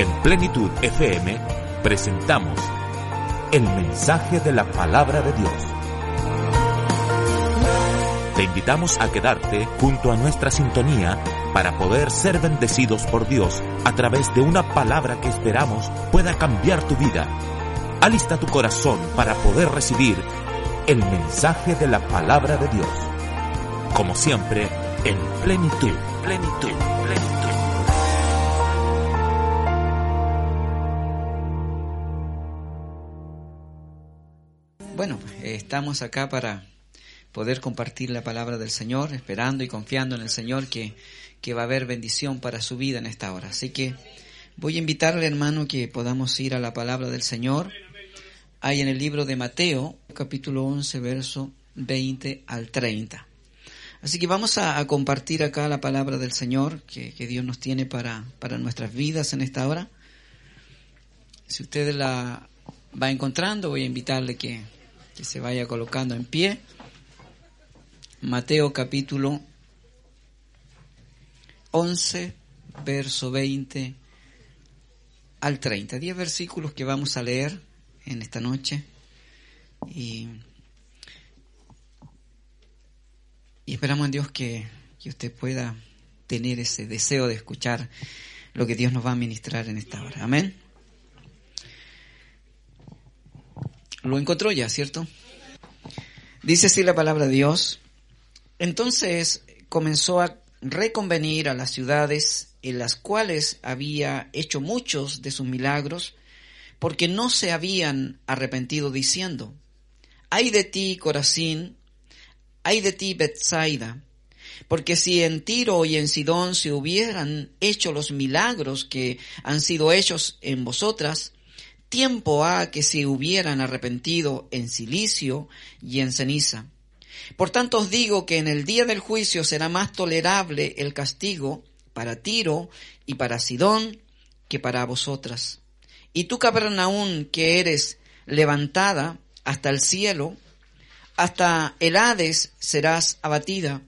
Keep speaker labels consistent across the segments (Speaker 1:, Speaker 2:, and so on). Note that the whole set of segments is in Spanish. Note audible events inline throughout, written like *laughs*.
Speaker 1: En Plenitud FM presentamos el mensaje de la palabra de Dios. Te invitamos a quedarte junto a nuestra sintonía para poder ser bendecidos por Dios a través de una palabra que esperamos pueda cambiar tu vida. Alista tu corazón para poder recibir el mensaje de la palabra de Dios. Como siempre, en plenitud, plenitud, plenitud.
Speaker 2: Bueno, estamos acá para poder compartir la palabra del Señor, esperando y confiando en el Señor que, que va a haber bendición para su vida en esta hora. Así que voy a invitarle, hermano, que podamos ir a la palabra del Señor. Hay en el libro de Mateo, capítulo 11, verso 20 al 30. Así que vamos a, a compartir acá la palabra del Señor que, que, Dios nos tiene para, para nuestras vidas en esta hora. Si usted la va encontrando, voy a invitarle que, que se vaya colocando en pie. Mateo capítulo 11, verso 20 al 30. Diez versículos que vamos a leer en esta noche. Y, y esperamos en Dios que, que usted pueda tener ese deseo de escuchar lo que Dios nos va a ministrar en esta hora. Amén. Lo encontró ya, ¿cierto? Dice así la palabra de Dios. Entonces comenzó a reconvenir a las ciudades en las cuales había hecho muchos de sus milagros, porque no se habían arrepentido diciendo, ay de ti, Corazín, ay de ti, Bethsaida, porque si en Tiro y en Sidón se hubieran hecho los milagros que han sido hechos en vosotras, tiempo ha que se hubieran arrepentido en silicio y en ceniza. Por tanto os digo que en el día del juicio será más tolerable el castigo para Tiro y para Sidón que para vosotras. Y tú, Capernaum, que eres levantada hasta el cielo, hasta el Hades serás abatida.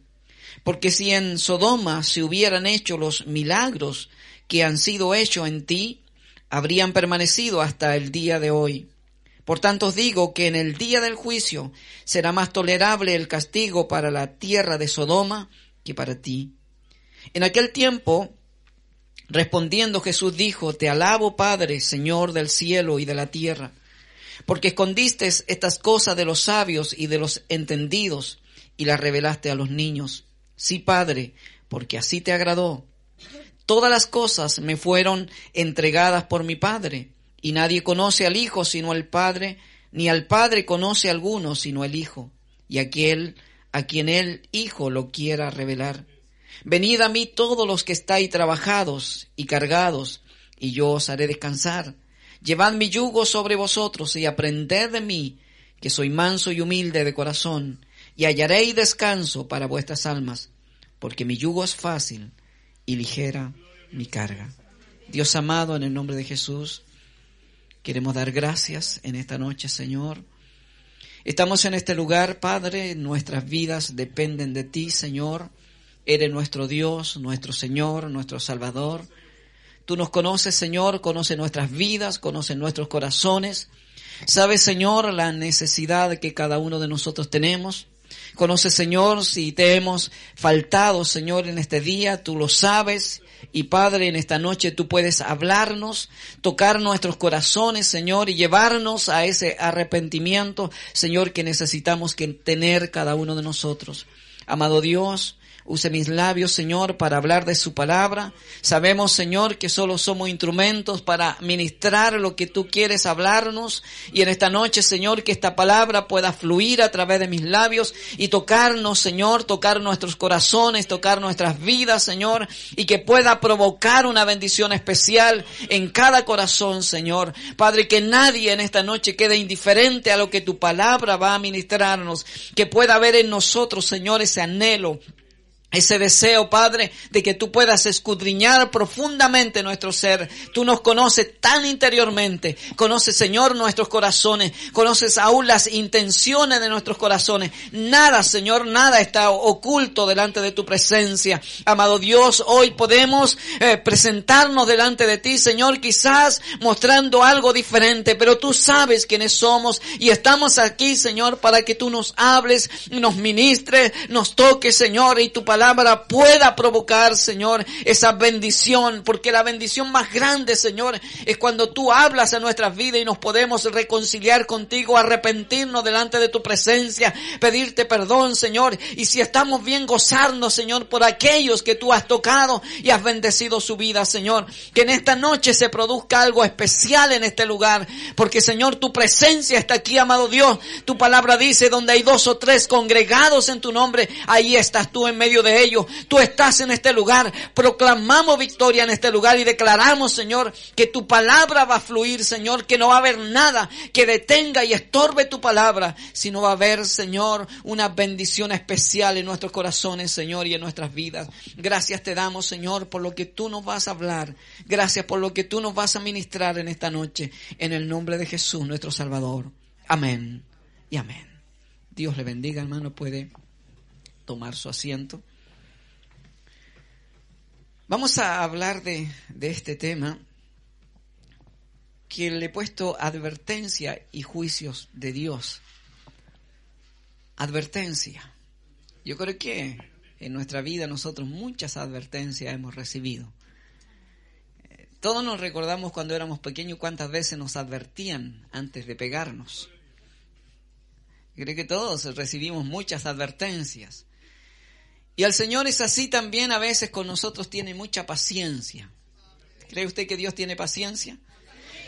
Speaker 2: Porque si en Sodoma se hubieran hecho los milagros que han sido hechos en ti, habrían permanecido hasta el día de hoy. Por tanto os digo que en el día del juicio será más tolerable el castigo para la tierra de Sodoma que para ti. En aquel tiempo, respondiendo Jesús dijo, Te alabo Padre, Señor del cielo y de la tierra, porque escondiste estas cosas de los sabios y de los entendidos y las revelaste a los niños. Sí, Padre, porque así te agradó. Todas las cosas me fueron entregadas por mi Padre y nadie conoce al Hijo sino el Padre, ni al Padre conoce alguno sino el Hijo, y aquel a quien el Hijo lo quiera revelar. Venid a mí todos los que estáis trabajados y cargados, y yo os haré descansar. Llevad mi yugo sobre vosotros y aprended de mí, que soy manso y humilde de corazón, y hallaréis descanso para vuestras almas, porque mi yugo es fácil y ligera mi carga. Dios amado, en el nombre de Jesús, Queremos dar gracias en esta noche, Señor. Estamos en este lugar, Padre, nuestras vidas dependen de ti, Señor. Eres nuestro Dios, nuestro Señor, nuestro Salvador. Tú nos conoces, Señor, conoces nuestras vidas, conoces nuestros corazones. Sabes, Señor, la necesidad que cada uno de nosotros tenemos. Conoces, Señor, si te hemos faltado, Señor, en este día, tú lo sabes y Padre, en esta noche tú puedes hablarnos, tocar nuestros corazones, Señor, y llevarnos a ese arrepentimiento, Señor, que necesitamos tener cada uno de nosotros. Amado Dios, Use mis labios, Señor, para hablar de su palabra. Sabemos, Señor, que solo somos instrumentos para ministrar lo que tú quieres hablarnos. Y en esta noche, Señor, que esta palabra pueda fluir a través de mis labios y tocarnos, Señor, tocar nuestros corazones, tocar nuestras vidas, Señor, y que pueda provocar una bendición especial en cada corazón, Señor. Padre, que nadie en esta noche quede indiferente a lo que tu palabra va a ministrarnos, que pueda haber en nosotros, Señor, ese anhelo ese deseo, Padre, de que tú puedas escudriñar profundamente nuestro ser. Tú nos conoces tan interiormente. Conoces, Señor, nuestros corazones. Conoces aún las intenciones de nuestros corazones. Nada, Señor, nada está oculto delante de tu presencia. Amado Dios, hoy podemos eh, presentarnos delante de ti, Señor, quizás mostrando algo diferente, pero tú sabes quiénes somos y estamos aquí, Señor, para que tú nos hables, nos ministres, nos toques, Señor, y tu palabra palabra pueda provocar, Señor, esa bendición, porque la bendición más grande, Señor, es cuando tú hablas a nuestras vidas y nos podemos reconciliar contigo, arrepentirnos delante de tu presencia, pedirte perdón, Señor, y si estamos bien gozarnos, Señor, por aquellos que tú has tocado y has bendecido su vida, Señor, que en esta noche se produzca algo especial en este lugar, porque, Señor, tu presencia está aquí, amado Dios, tu palabra dice, donde hay dos o tres congregados en tu nombre, ahí estás tú en medio de ellos. Tú estás en este lugar. Proclamamos victoria en este lugar y declaramos, Señor, que tu palabra va a fluir, Señor, que no va a haber nada que detenga y estorbe tu palabra, sino va a haber, Señor, una bendición especial en nuestros corazones, Señor, y en nuestras vidas. Gracias te damos, Señor, por lo que tú nos vas a hablar. Gracias por lo que tú nos vas a ministrar en esta noche. En el nombre de Jesús, nuestro Salvador. Amén y amén. Dios le bendiga, hermano. Puede tomar su asiento. Vamos a hablar de, este tema que le he puesto advertencia y juicios de Dios. Advertencia. Yo creo que en nuestra vida nosotros muchas advertencias hemos recibido. Todos nos recordamos cuando éramos pequeños cuántas veces nos advertían antes de pegarnos. Creo que todos recibimos muchas advertencias. Y el Señor es así también a veces con nosotros, tiene mucha paciencia. ¿Cree usted que Dios tiene paciencia?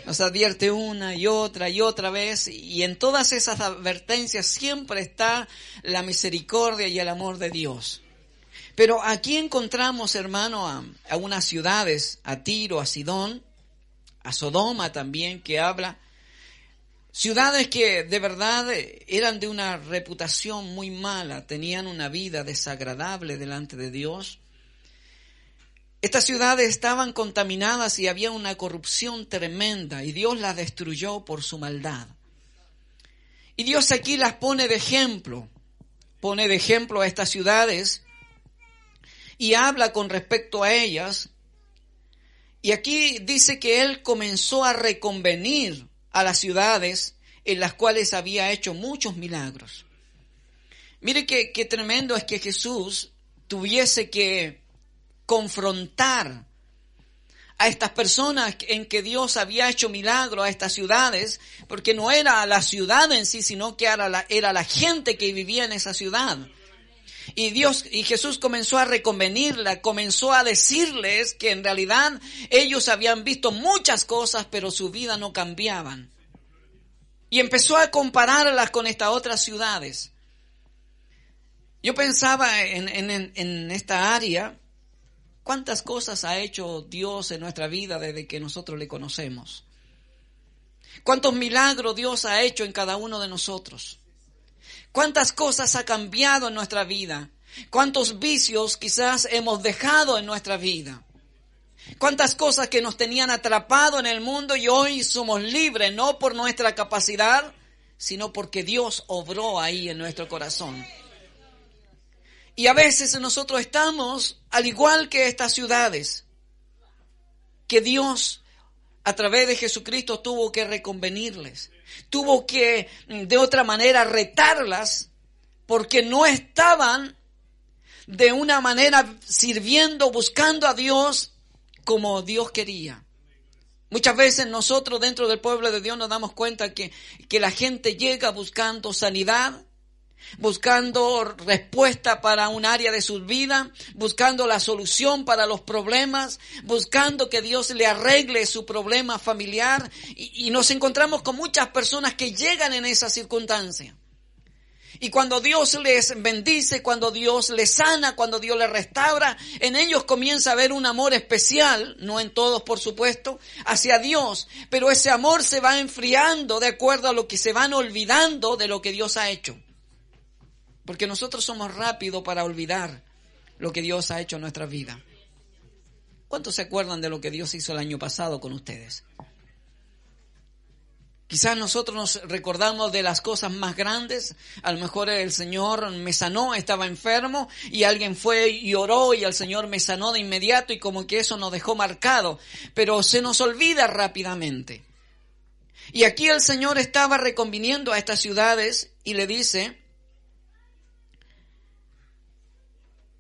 Speaker 2: Nos advierte una y otra y otra vez y en todas esas advertencias siempre está la misericordia y el amor de Dios. Pero aquí encontramos, hermano, a, a unas ciudades, a Tiro, a Sidón, a Sodoma también, que habla Ciudades que de verdad eran de una reputación muy mala, tenían una vida desagradable delante de Dios. Estas ciudades estaban contaminadas y había una corrupción tremenda y Dios las destruyó por su maldad. Y Dios aquí las pone de ejemplo, pone de ejemplo a estas ciudades y habla con respecto a ellas. Y aquí dice que Él comenzó a reconvenir a las ciudades en las cuales había hecho muchos milagros. Mire qué, tremendo es que Jesús tuviese que confrontar a estas personas en que Dios había hecho milagros a estas ciudades, porque no era la ciudad en sí, sino que era la, era la gente que vivía en esa ciudad. Y Dios y Jesús comenzó a reconvenirla, comenzó a decirles que en realidad ellos habían visto muchas cosas, pero su vida no cambiaban. Y empezó a compararlas con estas otras ciudades. Yo pensaba en, en esta área, cuántas cosas ha hecho Dios en nuestra vida desde que nosotros le conocemos. Cuántos milagros Dios ha hecho en cada uno de nosotros. ¿Cuántas cosas ha cambiado en nuestra vida? ¿Cuántos vicios quizás hemos dejado en nuestra vida? ¿Cuántas cosas que nos tenían atrapado en el mundo y hoy somos libres, no por nuestra capacidad, sino porque Dios obró ahí en nuestro corazón? Y a veces nosotros estamos al igual que estas ciudades, que Dios a través de Jesucristo tuvo que reconvenirles tuvo que mm, de otra manera retarlas porque no estaban de una manera sirviendo, buscando a Dios como Dios quería. Muchas veces nosotros dentro del pueblo de Dios nos damos cuenta que, que la gente llega buscando sanidad, buscando respuesta para un área de su vida, buscando la solución para los problemas, buscando que Dios le arregle su problema familiar y, nos encontramos con muchas personas que llegan en esa circunstancia. Y cuando Dios les bendice, cuando Dios les sana, cuando Dios les restaura, en ellos comienza a haber un amor especial, no en todos por supuesto, hacia Dios. Pero ese amor se va enfriando de acuerdo a lo que se van olvidando de lo que Dios ha hecho. Porque nosotros somos rápidos para olvidar lo que Dios ha hecho en nuestra vida. ¿Cuántos se acuerdan de lo que Dios hizo el año pasado con ustedes? Quizás nosotros nos recordamos de las cosas más grandes. A lo mejor el Señor me sanó, estaba enfermo y alguien fue y oró y el Señor me sanó de inmediato y como que eso nos dejó marcado. Pero se nos olvida rápidamente. Y aquí el Señor estaba reconviniendo a estas ciudades y le dice,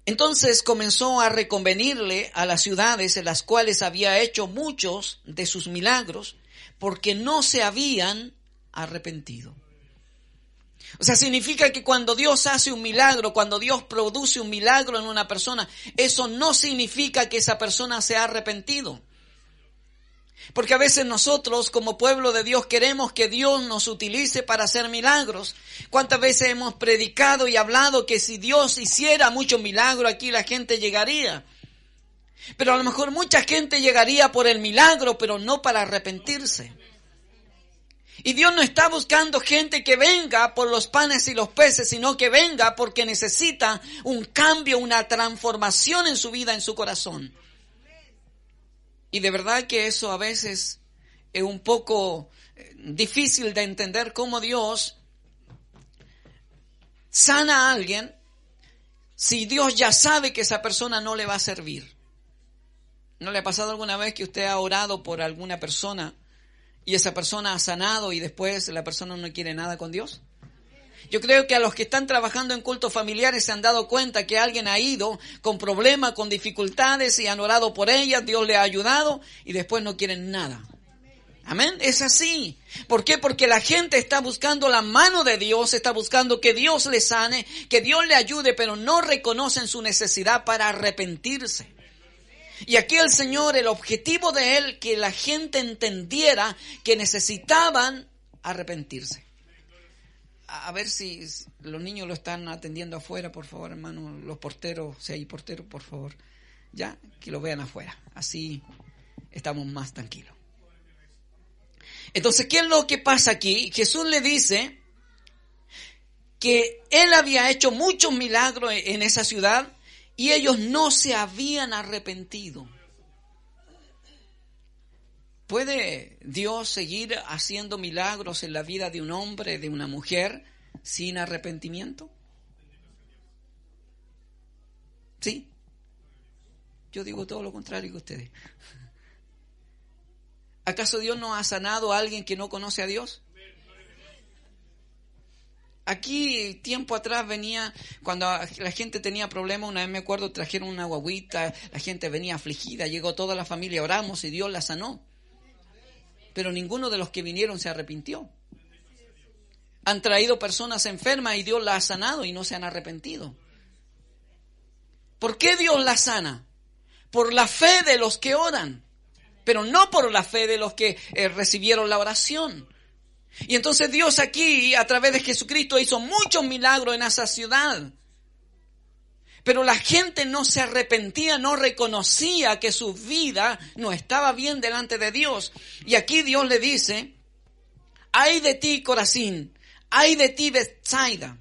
Speaker 2: entonces comenzó a reconvenirle a las ciudades en las cuales había hecho muchos de sus milagros porque no se habían arrepentido. O sea, significa que cuando Dios hace un milagro, cuando Dios produce un milagro en una persona, eso no significa que esa persona se ha arrepentido. Porque a veces nosotros como pueblo de Dios queremos que Dios nos utilice para hacer milagros. ¿Cuántas veces hemos predicado y hablado que si Dios hiciera mucho milagro aquí la gente llegaría? Pero a lo mejor mucha gente llegaría por el milagro, pero no para arrepentirse. Y Dios no está buscando gente que venga por los panes y los peces, sino que venga porque necesita un cambio, una transformación en su vida, en su corazón. Y de verdad que eso a veces es un poco eh, difícil de entender cómo Dios sana a alguien si Dios ya sabe que esa persona no le va a servir. ¿No le ha pasado alguna vez que usted ha orado por alguna persona y esa persona ha sanado y después la persona no quiere nada con Dios? Yo creo que a los que están trabajando en cultos familiares se han dado cuenta que alguien ha ido con problemas, con dificultades y han orado por ellas, Dios le ha ayudado y después no quieren nada. Amén, es así. ¿Por qué? Porque la gente está buscando la mano de Dios, está buscando que Dios le sane, que Dios le ayude, pero no reconocen su necesidad para arrepentirse. Y aquí el Señor, el objetivo de Él, que la gente entendiera que necesitaban arrepentirse. A, ver si los niños lo están atendiendo afuera, por favor, hermano. Los porteros, si hay porteros, por favor. Ya, que lo vean afuera. Así estamos más tranquilos. Entonces, ¿qué es lo que pasa aquí? Jesús le dice que él había hecho muchos milagros en esa ciudad y ellos no se habían arrepentido. ¿Puede Dios seguir haciendo milagros en la vida de un hombre, de una mujer, sin arrepentimiento? ¿Sí? Yo digo todo lo contrario que ustedes. ¿Acaso Dios no ha sanado a alguien que no conoce a Dios? Aquí tiempo atrás venía, cuando la gente tenía problemas, una vez me acuerdo, trajeron una guaguita, la gente venía afligida, llegó toda la familia, oramos y Dios la sanó. Pero ninguno de los que vinieron se arrepintió. Han traído personas enfermas y Dios la ha sanado y no se han arrepentido. ¿Por qué Dios la sana? Por la fe de los que oran, pero no por la fe de los que eh, recibieron la oración. Y entonces Dios aquí, a través de Jesucristo, hizo muchos milagros en esa ciudad. Pero la gente no se arrepentía, no reconocía que su vida no estaba bien delante de Dios. Y aquí Dios le dice, ay de ti, Corazín, ay de ti, Bethsaida.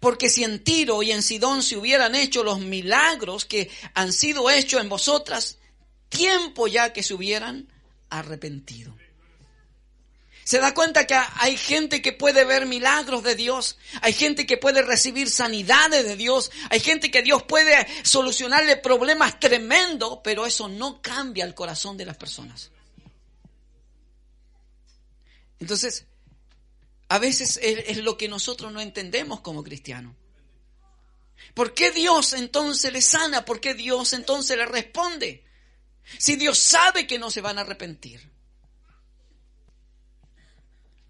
Speaker 2: Porque si en Tiro y en Sidón se hubieran hecho los milagros que han sido hechos en vosotras, tiempo ya que se hubieran arrepentido. Se da cuenta que hay gente que puede ver milagros de Dios, hay gente que puede recibir sanidades de Dios, hay gente que Dios puede solucionarle problemas tremendos, pero eso no cambia el corazón de las personas. Entonces, a veces es, lo que nosotros no entendemos como cristianos. ¿Por qué Dios entonces le sana? ¿Por qué Dios entonces le responde? Si Dios sabe que no se van a arrepentir.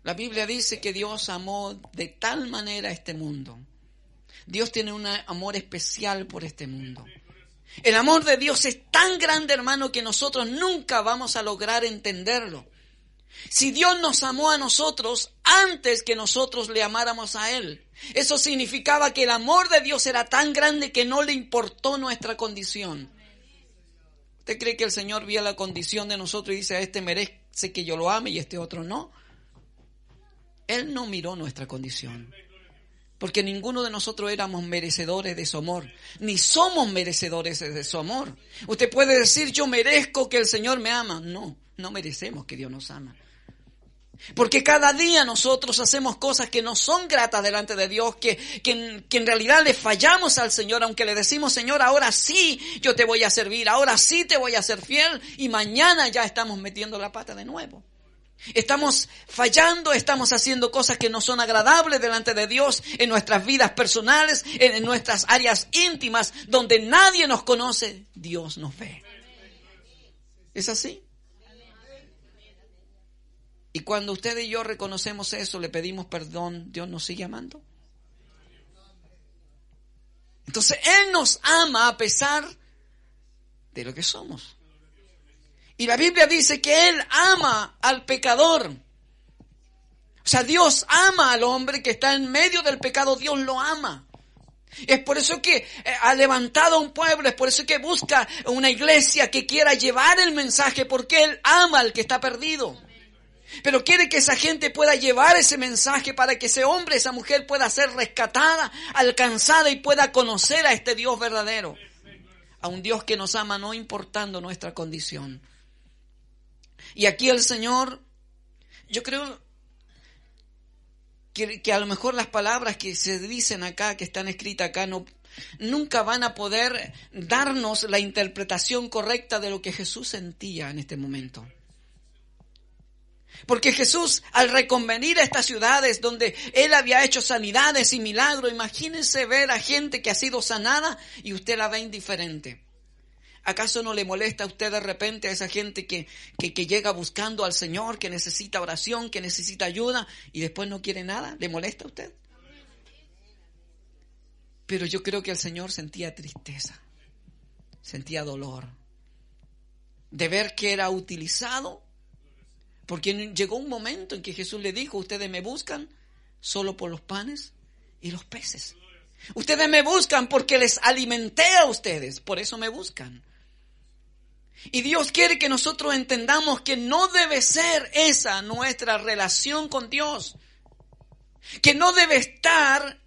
Speaker 2: La Biblia dice que Dios amó de tal manera este mundo. Dios tiene un amor especial por este mundo. El amor de Dios es tan grande, hermano, que nosotros nunca vamos a lograr entenderlo. Si Dios nos amó a nosotros antes que nosotros le amáramos a Él, eso significaba que el amor de Dios era tan grande que no le importó nuestra condición. ¿Usted cree que el Señor vio la condición de nosotros y dice, a este merece que yo lo ame y a este otro no? Él no miró nuestra condición. Porque ninguno de nosotros éramos merecedores de su amor, ni somos merecedores de su amor. Usted puede decir, yo merezco que el Señor me ama. No, no merecemos que Dios nos ama. Porque cada día nosotros hacemos cosas que no son gratas delante de Dios, que, que, en realidad le fallamos al Señor, aunque le decimos, Señor, ahora sí yo te voy a servir, ahora sí te voy a ser fiel, y mañana ya estamos metiendo la pata de nuevo. Estamos fallando, estamos haciendo cosas que no son agradables delante de Dios en nuestras vidas personales, en nuestras áreas íntimas, donde nadie nos conoce, Dios nos ve. ¿Es así? Y cuando usted y yo reconocemos eso, le pedimos perdón, Dios nos sigue amando. Entonces Él nos ama a pesar de lo que somos. Y la Biblia dice que Él ama al pecador. O sea, Dios ama al hombre que está en medio del pecado, Dios lo ama. Es por eso que eh, ha levantado a un pueblo, es por eso que busca una iglesia que quiera llevar el mensaje, porque Él ama al que está perdido. Pero quiere que esa gente pueda llevar ese mensaje para que ese hombre, esa mujer pueda ser rescatada, alcanzada y pueda conocer a este Dios verdadero. A un Dios que nos ama no importando nuestra condición. Y aquí el Señor, yo creo que, a lo mejor las palabras que se dicen acá, que están escritas acá, no, nunca van a poder darnos la interpretación correcta de lo que Jesús sentía en este momento. Porque Jesús, al reconvenir a estas ciudades donde Él había hecho sanidades y milagros, imagínense ver a gente que ha sido sanada y usted la ve indiferente. ¿Acaso no le molesta a usted de repente a esa gente que, que, llega buscando al Señor, que necesita oración, que necesita ayuda y después no quiere nada? ¿Le molesta a usted? Pero yo creo que el Señor sentía tristeza, sentía dolor de ver que era utilizado, porque llegó un momento en que Jesús le dijo, ustedes me buscan solo por los panes y los peces. Ustedes me buscan porque les alimenté a ustedes, por eso me buscan. Y Dios quiere que nosotros entendamos que no debe ser esa nuestra relación con Dios. Que no debe estar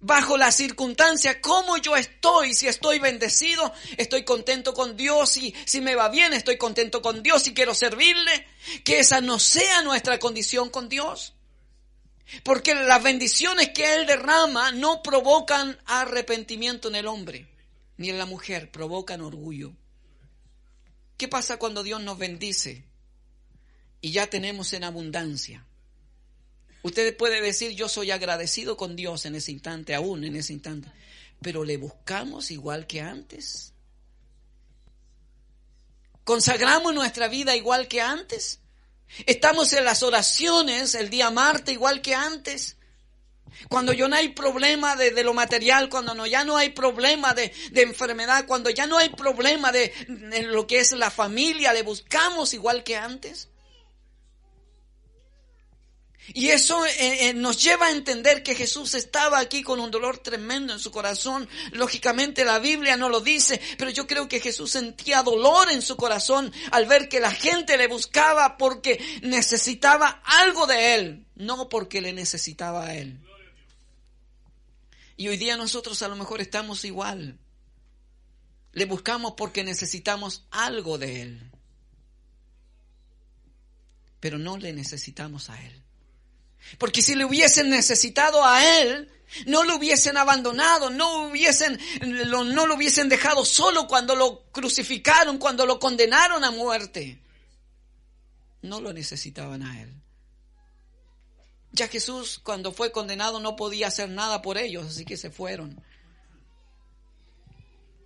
Speaker 2: bajo la circunstancia como yo estoy, si estoy bendecido, estoy contento con Dios, y si me va bien, estoy contento con Dios y quiero servirle, que esa no sea nuestra condición con Dios. Porque las bendiciones que Él derrama no provocan arrepentimiento en el hombre, ni en la mujer, provocan orgullo. ¿Qué pasa cuando Dios nos bendice y ya tenemos en abundancia? Usted puede decir, yo soy agradecido con Dios en ese instante, aún en ese instante, pero le buscamos igual que antes. ¿Consagramos nuestra vida igual que antes? ¿Estamos en las oraciones el día martes igual que antes? Cuando ya no hay problema de, lo material, cuando no, ya no hay problema de, enfermedad, cuando ya no hay problema de, lo que es la familia, le buscamos igual que antes. Y eso eh, eh, nos lleva a entender que Jesús estaba aquí con un dolor tremendo en su corazón. Lógicamente la Biblia no lo dice, pero yo creo que Jesús sentía dolor en su corazón al ver que la gente le buscaba porque necesitaba algo de Él, no porque le necesitaba a Él. Y hoy día nosotros a lo mejor estamos igual. Le buscamos porque necesitamos algo de Él. Pero no le necesitamos a Él. Porque si le hubiesen necesitado a Él, no lo hubiesen abandonado, no, hubiesen, no lo hubiesen dejado solo cuando lo crucificaron, cuando lo condenaron a muerte. No lo necesitaban a Él. Ya Jesús cuando fue condenado no podía hacer nada por ellos, así que se fueron.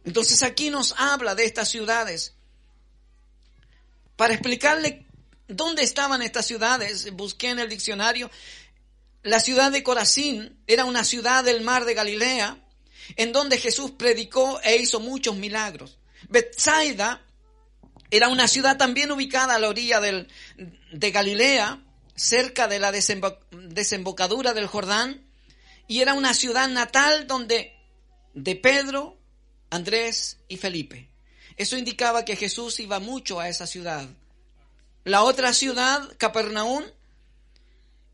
Speaker 2: Entonces aquí nos habla de estas ciudades para explicarle ¿Dónde estaban estas ciudades? Busqué en el diccionario. La ciudad de Corazín era una ciudad del mar de Galilea, en donde Jesús predicó e hizo muchos milagros. Bethsaida era una ciudad también ubicada a la orilla del, de Galilea, cerca de la desembocadura del Jordán, y era una ciudad natal donde de Pedro, Andrés y Felipe. Eso indicaba que Jesús iba mucho a esa ciudad. La otra ciudad, Capernaum,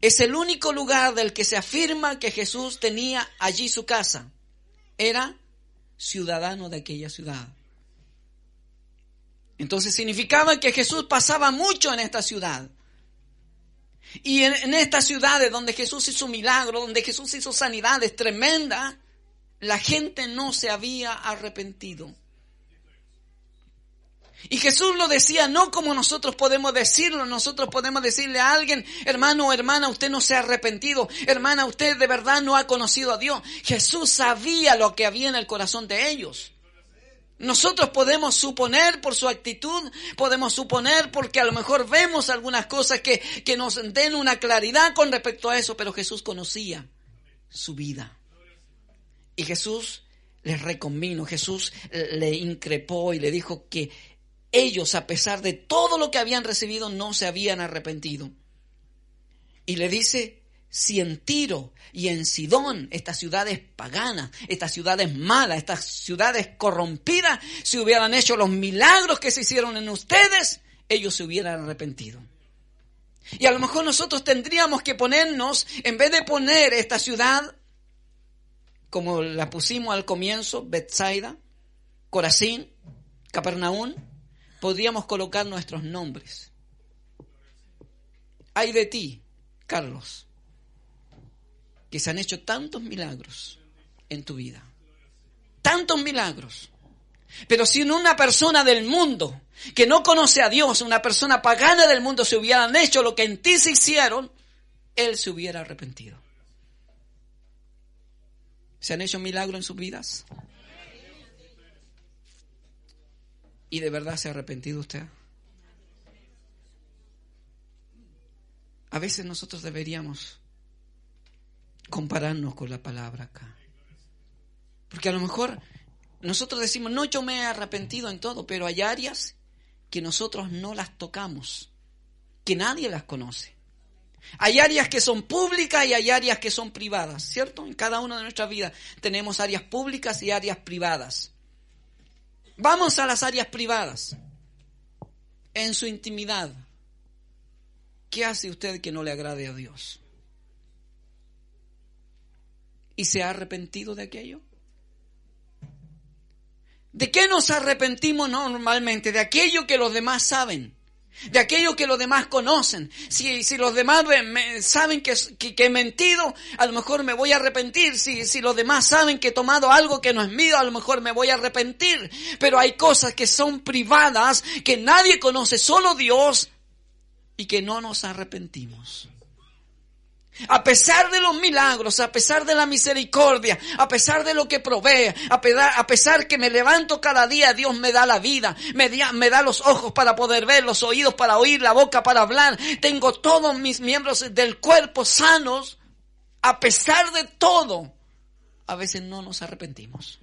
Speaker 2: es el único lugar del que se afirma que Jesús tenía allí su casa. Era ciudadano de aquella ciudad. Entonces significaba que Jesús pasaba mucho en esta ciudad. Y en, estas ciudades donde Jesús hizo milagros, donde Jesús hizo sanidades tremendas, la gente no se había arrepentido. Y Jesús lo decía no como nosotros podemos decirlo, nosotros podemos decirle a alguien, hermano o hermana, usted no se ha arrepentido, hermana, usted de verdad no ha conocido a Dios. Jesús sabía lo que había en el corazón de ellos. Nosotros podemos suponer por su actitud, podemos suponer porque a lo mejor vemos algunas cosas que, que nos den una claridad con respecto a eso, pero Jesús conocía su vida. Y Jesús les reconvino, Jesús le increpó y le dijo que ellos, a pesar de todo lo que habían recibido, no se habían arrepentido. Y le dice, si en Tiro y en Sidón, estas ciudades paganas, estas ciudades malas, estas ciudades corrompidas, si hubieran hecho los milagros que se hicieron en ustedes, ellos se hubieran arrepentido. Y a lo mejor nosotros tendríamos que ponernos, en vez de poner esta ciudad, como la pusimos al comienzo, Bethsaida, Corazín, Capernaum, podríamos colocar nuestros nombres. Hay de ti, Carlos, que se han hecho tantos milagros en tu vida. Tantos milagros. Pero si una persona del mundo que no conoce a Dios, una persona pagana del mundo, se hubieran hecho lo que en ti se hicieron, él se hubiera arrepentido. ¿Se han hecho milagros en sus vidas? ¿Y de verdad se ha arrepentido usted? A veces nosotros deberíamos compararnos con la palabra acá. Porque a lo mejor nosotros decimos, no, yo me he arrepentido en todo, pero hay áreas que nosotros no las tocamos, que nadie las conoce. Hay áreas que son públicas y hay áreas que son privadas, ¿cierto? En cada una de nuestras vidas tenemos áreas públicas y áreas privadas. Vamos a las áreas privadas. En su intimidad, ¿qué hace usted que no le agrade a Dios? Y se ha arrepentido de aquello? ¿De qué nos arrepentimos normalmente? De aquello que los demás saben. De aquello que los demás conocen. Si, si los demás saben que, que, he mentido, a lo mejor me voy a arrepentir. Si, si los demás saben que he tomado algo que no es mío, a lo mejor me voy a arrepentir. Pero hay cosas que son privadas, que nadie conoce, solo Dios, y que no nos arrepentimos. A pesar de los milagros, a pesar de la misericordia, a pesar de lo que provee, a pesar que me levanto cada día, Dios me da la vida, me, da los ojos para poder ver, los oídos para oír, la boca para hablar, tengo todos mis miembros del cuerpo sanos, a pesar de todo, a veces no nos arrepentimos.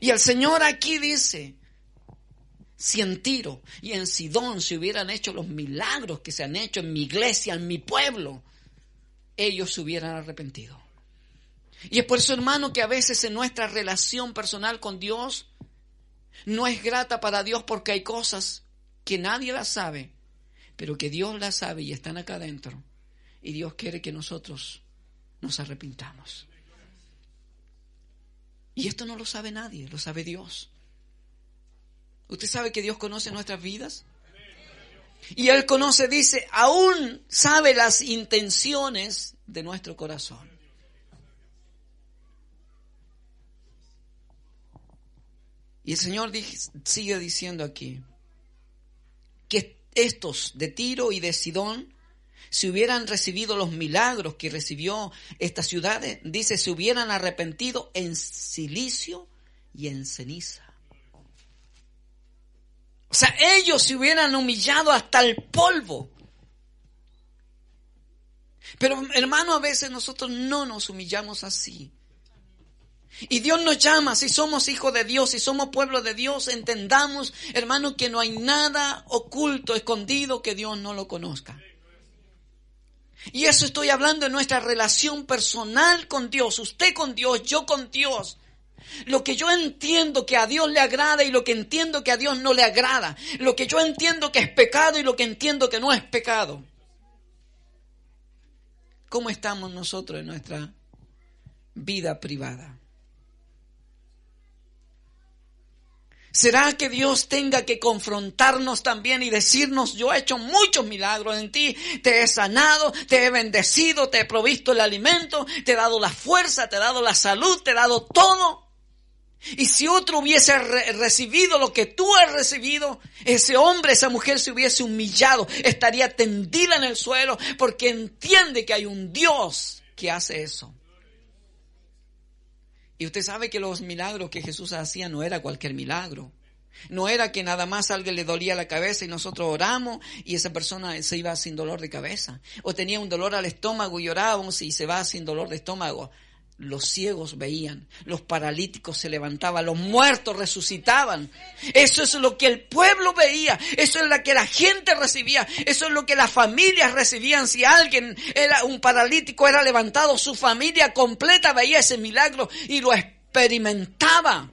Speaker 2: Y el Señor aquí dice, si en Tiro y en Sidón se hubieran hecho los milagros que se han hecho en mi iglesia, en mi pueblo, ellos se hubieran arrepentido. Y es por eso, hermano, que a veces en nuestra relación personal con Dios no es grata para Dios porque hay cosas que nadie las sabe, pero que Dios las sabe y están acá adentro. Y Dios quiere que nosotros nos arrepintamos. Y esto no lo sabe nadie, lo sabe Dios. ¿Usted sabe que Dios conoce nuestras vidas? Y Él conoce, dice, aún sabe las intenciones de nuestro corazón. Y el Señor sigue diciendo aquí que estos de Tiro y de Sidón, si hubieran recibido los milagros que recibió estas ciudades, dice, se hubieran arrepentido en silicio y en ceniza. O sea, ellos se hubieran humillado hasta el polvo. Pero hermano, a veces nosotros no nos humillamos así. Y Dios nos llama, si somos hijos de Dios, si somos pueblo de Dios, entendamos, hermano, que no hay nada oculto, escondido, que Dios no lo conozca. Y eso estoy hablando de nuestra relación personal con Dios, usted con Dios, yo con Dios. Lo que yo entiendo que a Dios le agrada y lo que entiendo que a Dios no le agrada. Lo que yo entiendo que es pecado y lo que entiendo que no es pecado. ¿Cómo estamos nosotros en nuestra vida privada? ¿Será que Dios tenga que confrontarnos también y decirnos, yo he hecho muchos milagros en ti, te he sanado, te he bendecido, te he provisto el alimento, te he dado la fuerza, te he dado la salud, te he dado todo? Y si otro hubiese recibido lo que tú has recibido, ese hombre, esa mujer se hubiese humillado, estaría tendida en el suelo porque entiende que hay un Dios que hace eso. Y usted sabe que los milagros que Jesús hacía no era cualquier milagro. No era que nada más alguien le dolía la cabeza y nosotros oramos y esa persona se iba sin dolor de cabeza. O tenía un dolor al estómago y orábamos y se va sin dolor de estómago los ciegos veían, los paralíticos se levantaban, los muertos resucitaban. Eso es lo que el pueblo veía, eso es lo que la gente recibía, eso es lo que las familias recibían. Si alguien era un paralítico, era levantado, su familia completa veía ese milagro y lo experimentaba.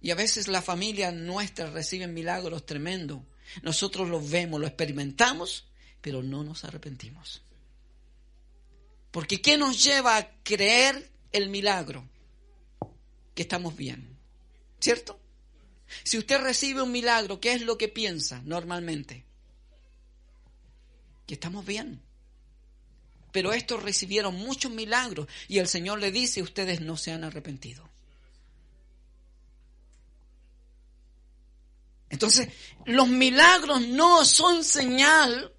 Speaker 2: Y a veces la familia nuestra recibe milagros tremendos. Nosotros los vemos, lo experimentamos, pero no nos arrepentimos. Porque ¿qué nos lleva a creer el milagro? Que estamos bien. ¿Cierto? Si usted recibe un milagro, ¿qué es lo que piensa normalmente? Que estamos bien. Pero estos recibieron muchos milagros y el Señor le dice, ustedes no se han arrepentido. Entonces, los milagros no son señal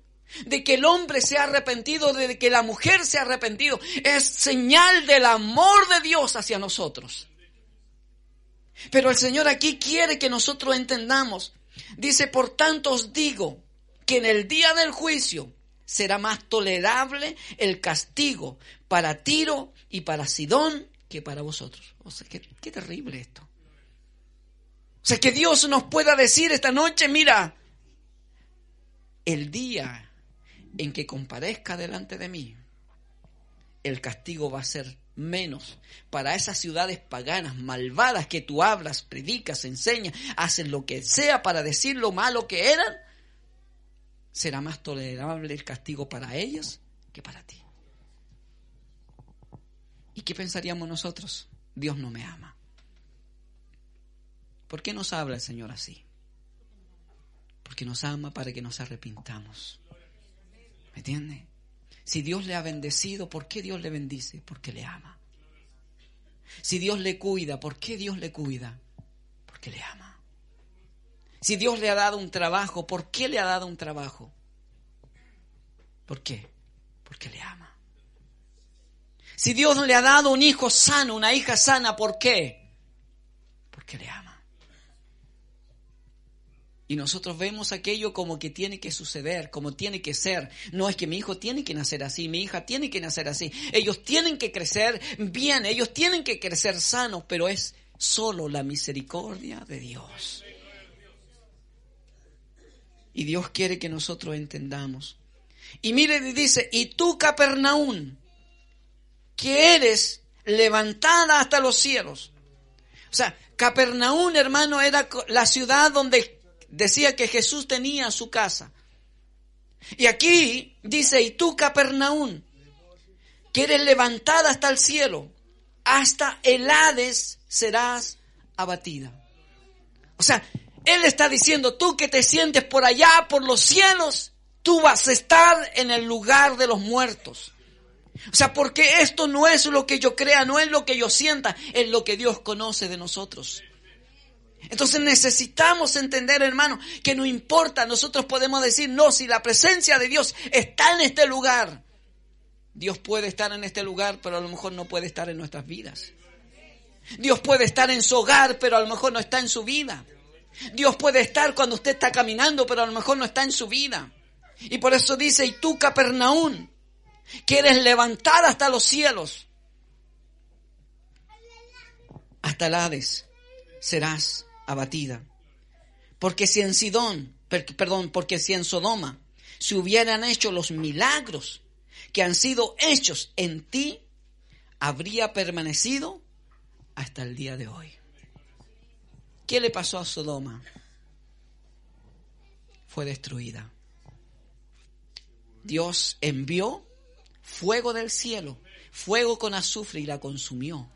Speaker 2: de que el hombre se ha arrepentido, de que la mujer se ha arrepentido, es señal del amor de Dios hacia nosotros. Pero el Señor aquí quiere que nosotros entendamos. Dice, por tanto os digo que en el día del juicio será más tolerable el castigo para Tiro y para Sidón que para vosotros. O sea, qué, qué terrible esto. O sea, que Dios nos pueda decir esta noche, mira, el día en que comparezca delante de mí, el castigo va a ser menos para esas ciudades paganas, malvadas que tú hablas, predicas, enseñas, hacen lo que sea para decir lo malo que eran, será más tolerable el castigo para ellos que para ti. ¿Y qué pensaríamos nosotros? Dios no me ama. ¿Por qué nos habla el Señor así? Porque nos ama para que nos arrepintamos. ¿Me entiende? Si Dios le ha bendecido, ¿por qué Dios le bendice? Porque le ama. Si Dios le cuida, ¿por qué Dios le cuida? Porque le ama. Si Dios le ha dado un trabajo, ¿por qué le ha dado un trabajo? ¿Por qué? Porque le ama. Si Dios le ha dado un hijo sano, una hija sana, ¿por qué? Porque le ama. Y nosotros vemos aquello como que tiene que suceder, como tiene que ser. No es que mi hijo tiene que nacer así, mi hija tiene que nacer así. Ellos tienen que crecer bien, ellos tienen que crecer sanos, pero es solo la misericordia de Dios. Y Dios quiere que nosotros entendamos. Y mire, dice, y tú, Capernaún, que eres levantada hasta los cielos. O sea, Capernaún, hermano, era la ciudad donde decía que Jesús tenía su casa. Y aquí dice, y tú Capernaún, que eres levantada hasta el cielo, hasta el Hades serás abatida. O sea, Él está diciendo, tú que te sientes por allá, por los cielos, tú vas a estar en el lugar de los muertos. O sea, porque esto no es lo que yo crea, no es lo que yo sienta, es lo que Dios conoce de nosotros. Entonces necesitamos entender, hermano, que no importa, nosotros podemos decir, no, si la presencia de Dios está en este lugar, Dios puede estar en este lugar, pero a lo mejor no puede estar en nuestras vidas. Dios puede estar en su hogar, pero a lo mejor no está en su vida. Dios puede estar cuando usted está caminando, pero a lo mejor no está en su vida. Y por eso dice, y tú, Capernaún, quieres levantar hasta los cielos, hasta el Hades, serás abatida. Porque si en Sidón, perdón, porque si en Sodoma se hubieran hecho los milagros que han sido hechos en ti, habría permanecido hasta el día de hoy. ¿Qué le pasó a Sodoma? Fue destruida. Dios envió fuego del cielo, fuego con azufre y la consumió.